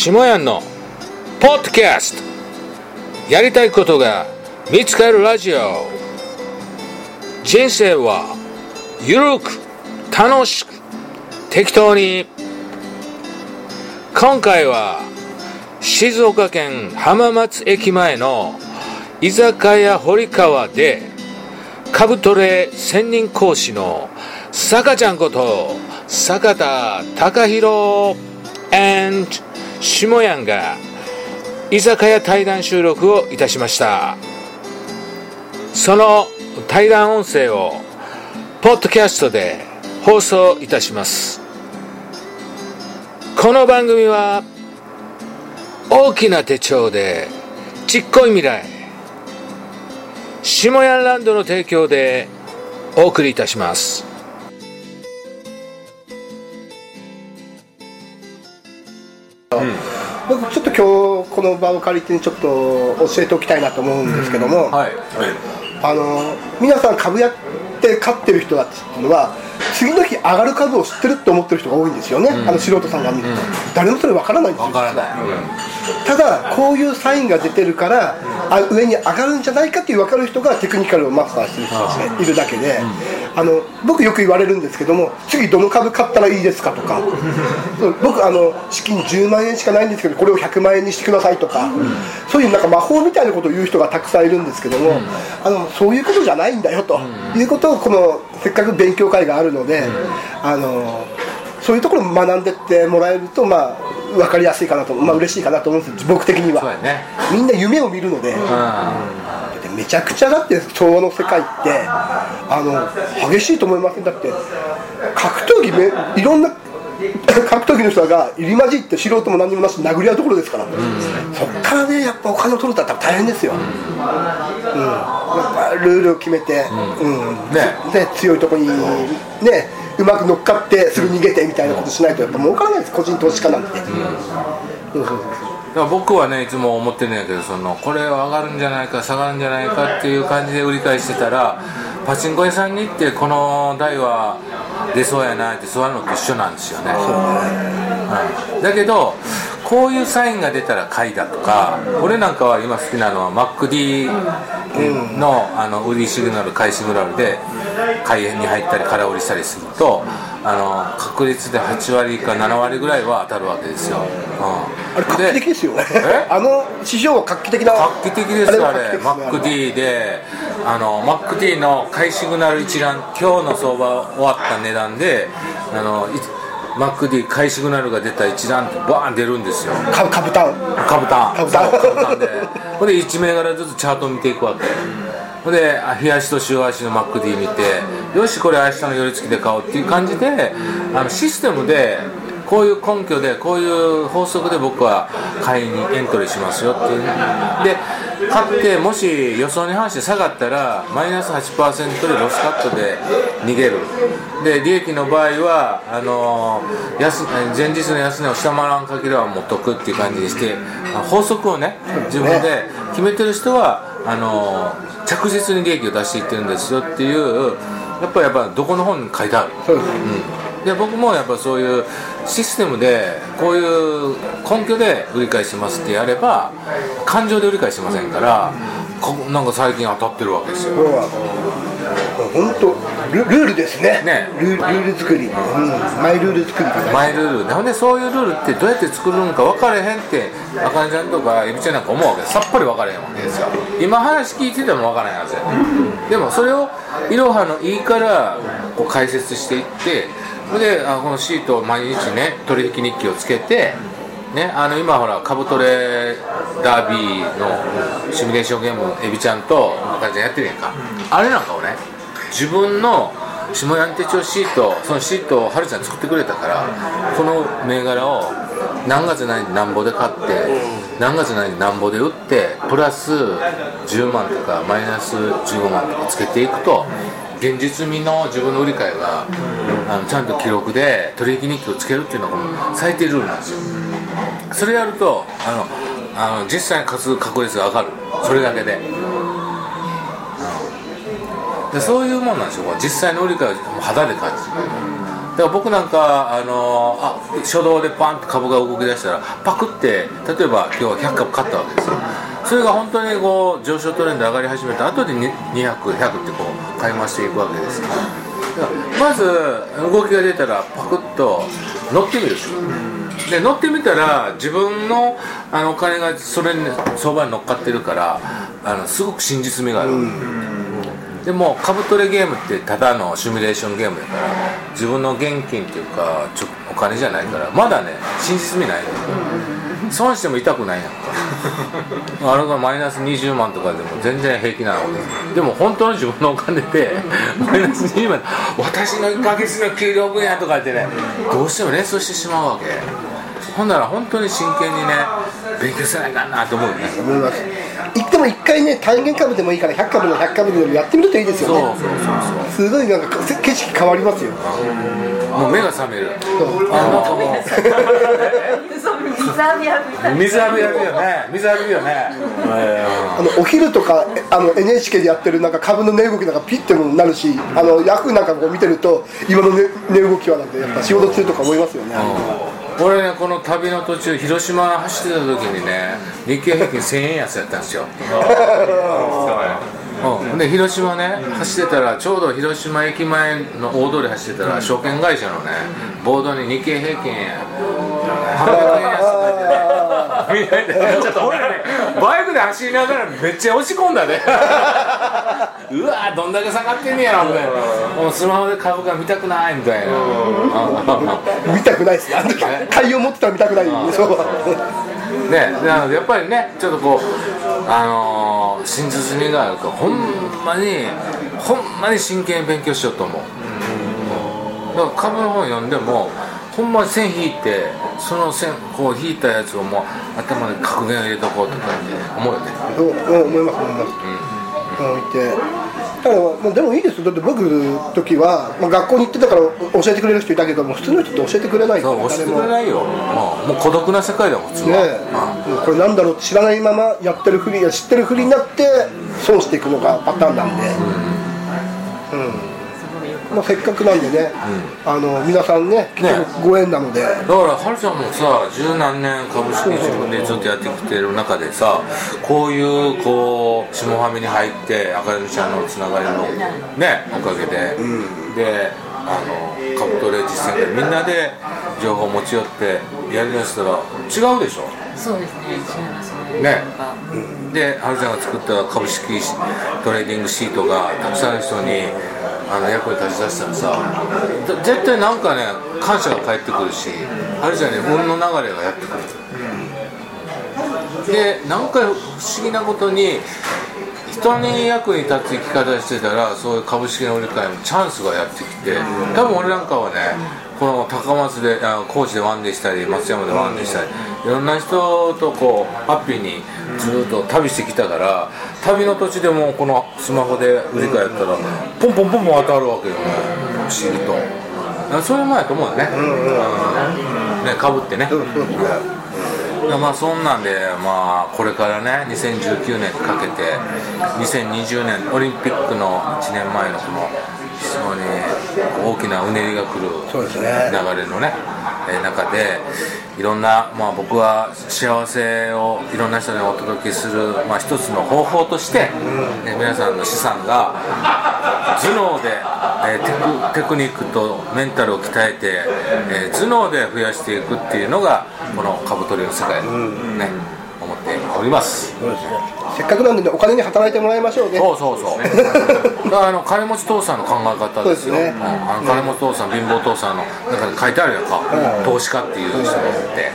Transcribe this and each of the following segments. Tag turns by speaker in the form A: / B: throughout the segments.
A: 下屋のポッドキャスト。やりたいことが見つかるラジオ。人生はゆるく楽しく適当に。今回は静岡県浜松駅前の居酒屋堀川でカブトレ専任講師の坂ちゃんこと坂田隆弘 and 下やんが居酒屋対談収録をいたしました。その対談音声をポッドキャストで放送いたします。この番組は大きな手帳でちっこい未来下屋ランドの提供でお送りいたします。
B: 今日この場を借りてちょっと教えておきたいなと思うんですけども、
A: はい。
B: あの皆さん株やって勝ってる人たちっていうのは次の日上がる株を知ってるって思ってる人が多いんですよね、あの素人さんが見ると、誰もそれ分からないんですよ。
A: わからない、
B: ただこういうサインが出てるからあ上に上がるんじゃないかっていう分かる人がテクニカルをマスターしてる人たちがいるだけで、あの僕よく言われるんですけども次どの株買ったらいいですかとか。僕あの資金10万円しかないんですけどこれを100万円にしてくださいとか、そういうなんか魔法みたいなことを言う人がたくさんいるんですけども、あのそういうことじゃないんだよと、いうことをこのせっかく勉強会があるので、あのそういうところを学んでってもらえるとまあ分かりやすいかなと、まあ嬉しいかなと思うんです僕的には。
A: ね。
B: みんな夢を見るので、でめちゃくちゃだって昭和の世界ってあの激しいと思いません？だって格闘技めいろんな 格闘技の人が入り混じって素人も何にもなし殴り合うところですから、そっからねやっぱお金を取るとったら大変ですよ、うん。やっぱルールを決めて、うん。
A: ね。
B: で強いところにねうまく乗っかってすぐ逃げてみたいなことしないとやっぱ儲からないです。個人投資家なんて、そうそうそう
A: だから僕はねいつも思ってるんやけどそのこれは上がるんじゃないか下がるんじゃないかっていう感じで売り買いしてたらパチンコ屋さんに行ってこの台は出そうやなって座るのと一緒なんですよね、うん。だけどこういうサインが出たら買いだとか俺なんかは今好きなのは MacD のあの売りシグナル買いシグナルで買いに入ったり空売りしたりするとあの確率で8割か7割ぐらいは当たるわけですよ、うん、
B: あれ画期的ですよね。
A: え？
B: あの市場は画期的な
A: 画期的ですよあれ
B: は画期的ですね。
A: MacD であの MacD の買いシグナル一覧今日の相場終わった値段であのい MacD 買いシグナルが出た一覧ってバーン出るんですよ。
B: か株単
A: 株単
B: 株単
A: そう株単で。ほんで1銘柄ずつチャートを見ていくわけ。ほんであ日足と週足の MacD 見てよしこれ明日の寄り付きで買おうっていう感じであのシステムでこういう根拠でこういう法則で僕は買いにエントリーしますよっていう。で買ってもし予想に反して下がったらマイナス8%でロスカットで逃げる。で利益の場合はあの安前日の安値を下回らん限りはもう得っていう感じにしてあ法則をね自分で決めてる人はあの着実に利益を出していってるんですよっていうやっぱりやっぱどこの本に書いてある。
B: そうです。
A: うん、で僕もやっぱそういうシステムでこういう根拠で売り買いしますってやれば感情で売り買いしませんからこなんか最近当たってるわけですよ。
B: 本当ルルールですね。
A: ね。
B: ルルール作り、うん、マイルール作り
A: マイルール。なんでそういうルールってどうやって作るのか分かれへんってあかねちゃんとかエビちゃんなんか思うわけさっぱり分かれへんわけですよ。今話聞いてても分からへんはずやでもそれをいろはのいいからこう解説していってであこのシートを毎日ね取引日記をつけてね、あの今ほら株トレダービーのシミュレーションゲームエビちゃんと赤ちゃんやってるやんか、あれなんかをね自分の下屋手帳シートそのシートをはるちゃん作ってくれたからこの銘柄を何月何日なんぼで買って何月何日なんぼで売ってプラス10万とかマイナス15万とかつけていくと現実味の自分の売り買いがあのちゃんと記録で取引日記をつけるっていうのが最低ルールなんですよ。それやるとあのあの実際に勝つ確率が上がる。それだけで,、うん、でそういうもんなんですよ。実際の売り買いをもう肌で感じる。から僕なんかあのあ初動でパンって株が動き出したらパクって例えば今日は100株買ったわけですよそれが本当にこう上昇トレンド上がり始めた後で200100ってこう買い増していくわけです。からまず動きが出たらパクッと乗ってみる。で乗ってみたら自分のあのお金がそれに相場に乗っかってるからあのすごく真実味がある、でも株トレゲームってただのシミュレーションゲームだから自分の現金っていうかちょお金じゃないからまだね真実味ない。の、損しても痛くないやんかあれがマイナス20万とかでも全然平気なわけで。すでも本当の自分のお金で マイナス20万。私の1ヶ月の給料分やとか言ってね。どうしても連想してしまうわけ。ほんなら本当に真剣にね勉強せないかんなと思うよね。
B: 思います。言っても一回ね単元株でもいいから100株の100株でもやってみるといいです
A: そう
B: よね
A: そうそう。
B: すごいなんか景色変わりますよ。
A: そうもう目が覚める。
B: そう。
A: あなんかもう
C: そう水浴び浴びた。
A: 水浴びやるよね。水浴びよね。
B: あのお昼とかえあの NHK でやってるなんか株の値動きなんかピッてもなるしあのヤフーなんかこう見てると今の値値動きはなんてやっぱ仕事中とか思いますよね、
A: 俺ねこの旅の途中広島走ってた時にね日経平均1000円安やったんですよ。うん、で広島ね走ってたらちょうど広島駅前の大通り走ってたら証券会社のねボードに日経平均800円安みたいなちょっと俺ねバイクで走りながらめっちゃ押し込んだね。うわどんだけ下がってんねやろみたいな。もうスマホで株価見たくないみたいな。
B: 見たくないです。ねあの時海洋持ってたら見たくないんでしょ
A: ね、なのでやっぱりねちょっとこうあのー真実味があるとほんまにほんまに真剣に勉強しようと思う、だから株の本読んでもほんま線引いてその線こう引いたやつをもう頭に格言を入れとこうとかって思うよね。
B: そう思います。思います、うん、いてだまあでもいいですだって僕の時は、まあ、学校に行ってたから教えてくれる人いたけども普通の人って教えてくれない
A: そう教えてくれないよもうもう孤独な世界だもん。普通は、
B: ねえ、もうこれなん。だろう知らないままやってるふりや知ってるふりになって損していくのがパターンなん。でうん、うん。まあ、せっかくなんでね、あの皆さんね来てご縁なので、
A: だからはるちゃんもさ十何年株式自分でずっとやってきてる中でさこういうこう下ファミに入って赤柳ちゃんのつながりのねおかげで、であの株トレ実践会みんなで情報を持ち寄ってやりだしたら違うでしょ？
C: そうですね違いますね。
A: ではるちゃんが作った株式トレーディングシートがたくさんの人にあの役に立ち出したらさ絶対なんかね感謝が返ってくるしあれじゃね運の流れがやってくるで何回不思議なことに人に役に立つ生き方してたらそういう株式の売り買いもチャンスがやってきて多分俺なんかはねこの高松であ高知でワンデーしたり松山でワンデーしたりいろんな人とこうハッピーにずっと旅してきたから旅の途中でもこのスマホで売り買いやったらポンポンポンポン当たるわけよね。不思議と。だからそれもやと思うよね,、うん、ね株ってね、まあそんなんで、まあ、これからね2019年にかけて2020年オリンピックの1年前のこの非常に大きなうねりが来る
B: そうですね。
A: 流れのね、えー中でいろんな、まあ、僕は幸せをいろんな人にお届けする、まあ、一つの方法として、えー皆さんの資産が頭脳で、えーテクニックとメンタルを鍛えて、えー頭脳で増やしていくっていうのがこの株取りの世界だとね、思っております。
B: せっかくなんでねお金に働いてもらいましょうね。
A: そうそうそう。あの金持ち父さんの考え方ですよ。
B: そう
A: ん。あの金持ち父さん、貧乏父さんの中に書いてあるやんか。投資家っていう人がって。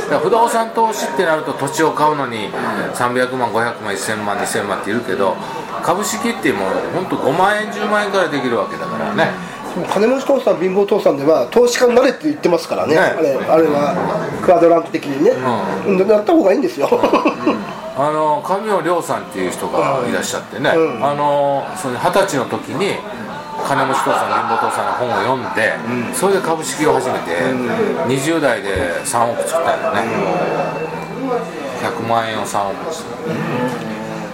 A: だから不動産投資ってなると土地を買うのに300万、500万、1000万、2000万っているけど、株式ってもう本当5万円、10万円からできるわけだからね。
B: 金持ち父さん貧乏父さんでは投資家になれって言ってますからね。
A: ね。
B: あれあれはクアドラント的にね、うん、やった方がいいんですよ
A: あの上尾亮さんっていう人がい。らっしゃってね、
B: うん。
A: あのその二十歳の時に金持ち父さん貧乏父さんの本を読んで、それで株式を始めて、20代で3億作ったんだよね、100万円を3億にした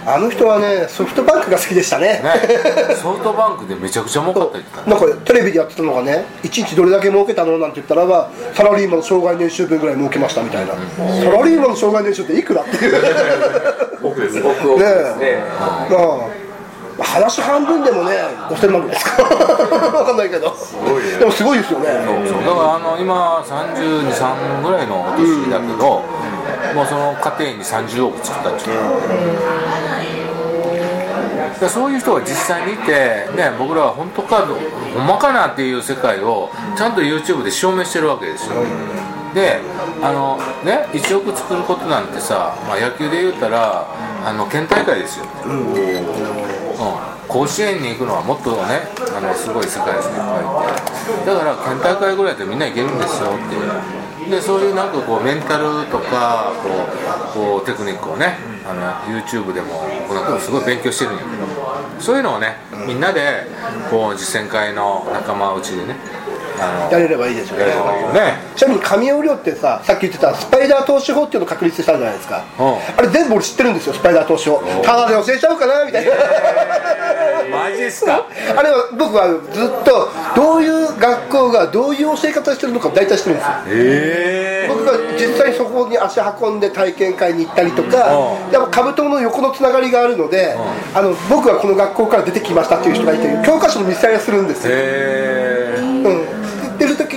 B: あの人はねソフトバンクが好きでしたね。
A: ね。ソフトバンクでめちゃくちゃ儲かった言ってたね。
B: なんかテレビでやってたのがね1日どれだけ儲けたのなんて言ったらばサラリーマンの障害年収分ぐらい儲けましたみたいな、サラリーマンの障害年収っていくらっていう。ね
D: 僕です
E: 僕をですね。
B: まあ話半分でもね5000万ぐらいですか。分かんないけど。でもすごいですよね。
A: そうだからあの今323ぐらいのお年だけど、もうその家庭に30億作ったんですよでそういう人が実際にいて、ね、僕らは本当かほんまかなっていう世界をちゃんと YouTube で証明してるわけですよ。であのね1億作ることなんてさ、まあ、野球で言ったらあの県大会ですよ、うん。甲子園に行くのはもっとねあのすごい世界ですねいっぱいいて。だから県大会ぐらいでみんな行けるんですよってでそういうなんかこうメンタルとかこうこうテクニックをねあの YouTube でも僕なんかすごい勉強してるんやけどそういうのをねみんなでこう実践会の仲間内でねあの
B: やれればいいですよね。
A: やれればいいよね。
B: ちなみに神尾量ってささっき言ってたスパイダー投資法っていうのを確立したじゃないですか、
A: うん。
B: あれ全部俺知ってるんですよスパイダー投資法。ただで教えちゃおうかなみたいな。
A: マジですか？
B: あれは僕はずっとどういう学校がどういう教え方してるのか大体知ってるんですよ。
A: え
B: 僕が実際そこに足運んで体験会に行ったりとか
A: うん。
B: やっぱカブトの横のつながりがあるのであの僕はこの学校から出てきましたっていう人がいて教科書の見せ合いをするんですよ、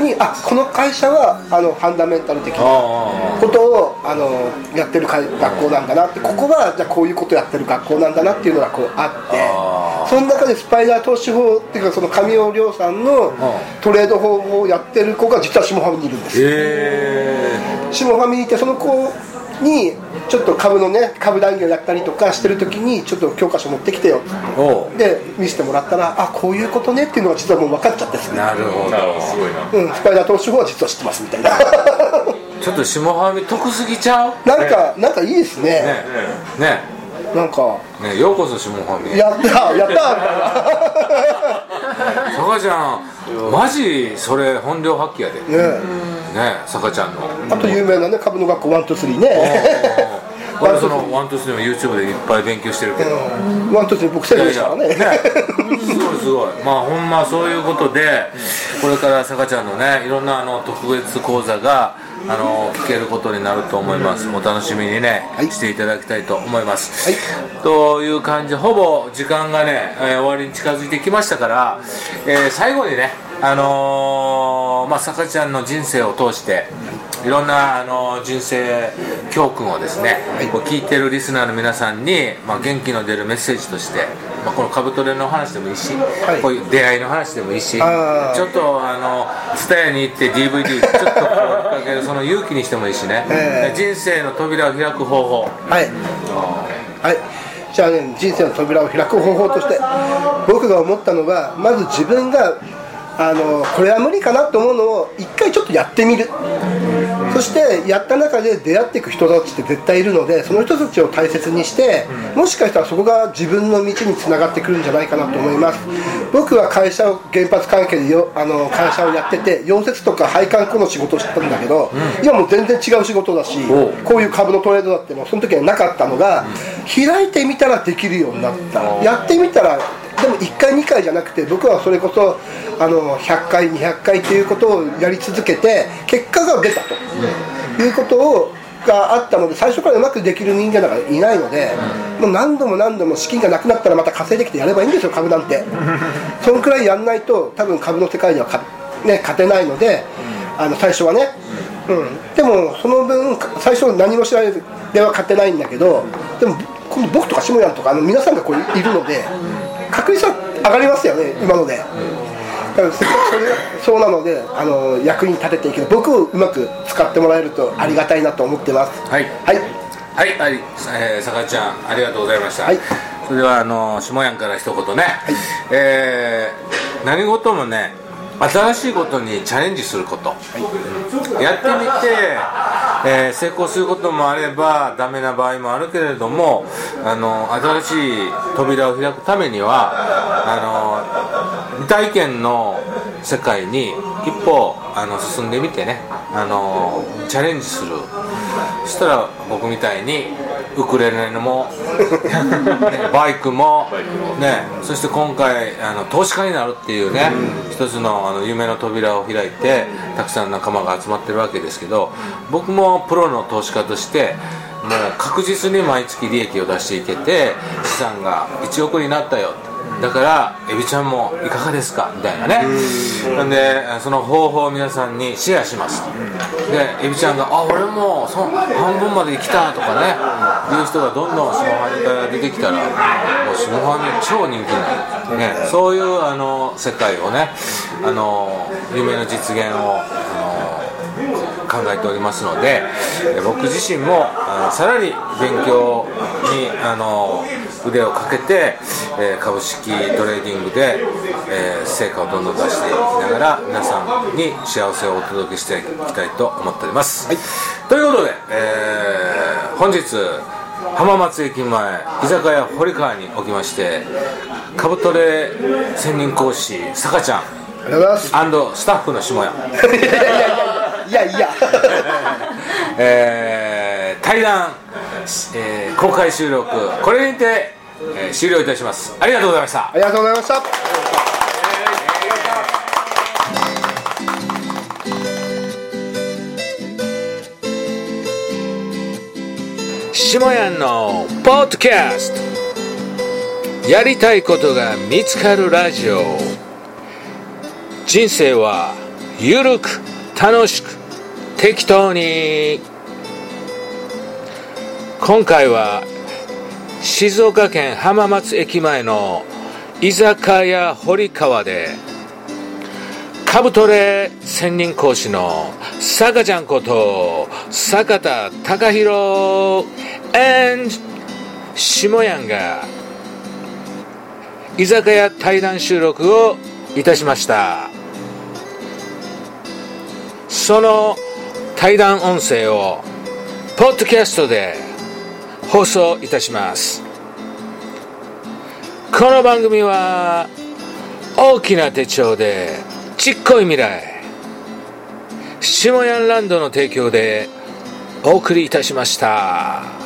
B: にあこの会社はあのファンダメンタル的な
A: あ
B: ことをあのやってるか学校なんだなってここはじゃあこういうことやってる学校なんだなっていうのがこうあって
A: あ
B: その中でスパイダー投資法っていうかその神尾亮さんのトレード方法をやってる子が実は下ファミにいるんです
A: え。
B: 下ファミにいてその子にちょっと株のね株談義をやったりとかしてる時にちょっと教科書持ってきてよ。で見せてもらったらあこういうことねっていうのが実はもう分かっちゃってですね
A: なるほど。
D: なるほど。すごいな。
B: うん、スパイダー投資法は実は知ってますみたいな。
A: ちょっと下ファミ得すぎちゃう？
B: なんか、なんかいいですね。
A: ね。ね。
B: なんか。
A: ねようこそ下ファミ
B: やったやった。みたいな
A: さかちゃんマジそれ本領発揮やで。ね
B: ね
A: さかちゃんの。
B: あと有名なね株の学校ワントスリーね。
A: 俺そのワントスリーも YouTube でいっぱい勉強してるけど。
B: うん。ワントスリー僕世代でしたからね。
A: すごいすごい。まあほんまそういうことでこれからさかちゃんのねいろんなあの特別講座があの聞けることになると思います。お楽しみにね、
B: はい。
A: していただきたいと思います、
B: はい。
A: という感じ。でほぼ時間がね、えー終わりに近づいてきましたから、えー最後にねあのーまあさかちゃんの人生を通していろんな、あのー人生教訓をですね、こう聞いてるリスナーの皆さんに、まあ、元気の出るメッセージとして、まあ、このカブトレの話でもいいし、
B: い。
A: こういう出会いの話でもいいしちょっとあの蔦屋に行って DVD ちょっとこうかけるその勇気にしてもいいしね、
B: ええ。
A: 人生の扉を開く方法。
B: はい。はい。じゃあね人生の扉を開く方法として僕が思ったのはまず自分があのこれは無理かなと思うのを一回ちょっとやってみる。そしてやった中で出会っていく人たちって絶対いるのでその人たちを大切にしてもしかしたらそこが自分の道につながってくるんじゃないかなと思います。僕は会社を原発関係でよあの会社をやってて溶接とか配管工の仕事をしてたんだけど、今もう全然違う仕事だしこういう株のトレードだってもその時はなかったのが、開いてみたらできるようになった。やってみたらでも1回2回じゃなくて僕はそれこそあの100回200回っていうことをやり続けて結果が出たと。いうことをがあったので最初からうまくできる人間なんかいないので、もう何度も何度も資金がなくなったらまた稼いできてやればいいんですよ株なんて。そのくらいやんないと多分株の世界ではか、ね、勝てないので、あの最初はね、うん、でもその分最初何も知らないでは勝てないんだけどでも今度僕とか下山とかあの皆さんがこういるので確率は上がりますよね今ので。だからせっかくそれがそうなのであの役に立てていける僕をうまく使ってもらえるとありがたいなと思ってます
A: はい
B: はい
A: はい、はい、えー、さかちゃん、ありがとうございました。
B: はい
A: それでは、あの、下やんから一言ね。えー何事もね、新しいことにチャレンジすること。やってみて、えー成功することもあれば、ダメな場合もあるけれども、あの、新しい扉を開くためには、あの、未体験の世界に一歩あの進んでみてねあのチャレンジする。そしたら僕みたいにウクレレも、ねバイクも、ね、そして今回あの投資家になるっていうね、一つのあの夢の扉を開いてたくさん仲間が集まってるわけですけど僕もプロの投資家としてもう確実に毎月利益を出していけて資産が1億になったよだからエビちゃんもいかがですか？みたいなね。なんでその方法を皆さんにシェアします。でエビちゃんが「あ俺もその半分まで来た」とかねいう人がどんどん下半身から出てきたらもう下半身超人気になる、ね、そういうあの世界をねあの夢の実現を考えておりますのでえ僕自身もさらに勉強にあの腕をかけて、えー株式トレーディングで、えー成果をどんどん出していきながら皆さんに幸せをお届けしていきたいと思っております、ということで、えー本日浜松駅前居酒屋堀川におきましてカブトレ専任講師さかちゃん
B: ありがとうございます。
A: スタッフの下屋。
B: い やいやいやいやいや。
A: えー対談、えー公開収録これにて、えー終了いたします。ありがとうございました。
B: ありがとうございました。
A: 下屋のポッドキャスト。やりたいことが見つかるラジオ。人生はゆるく楽しく適当に今回は静岡県浜松駅前の居酒屋堀川でカブトレ専任講師の坂ちゃんこと坂田隆弘 and 下やんが居酒屋対談収録をいたしました。その対談音声をポッドキャストで放送いたしますこの番組は大きな手帳でちっこい未来下ヤンランドの提供でお送りいたしました。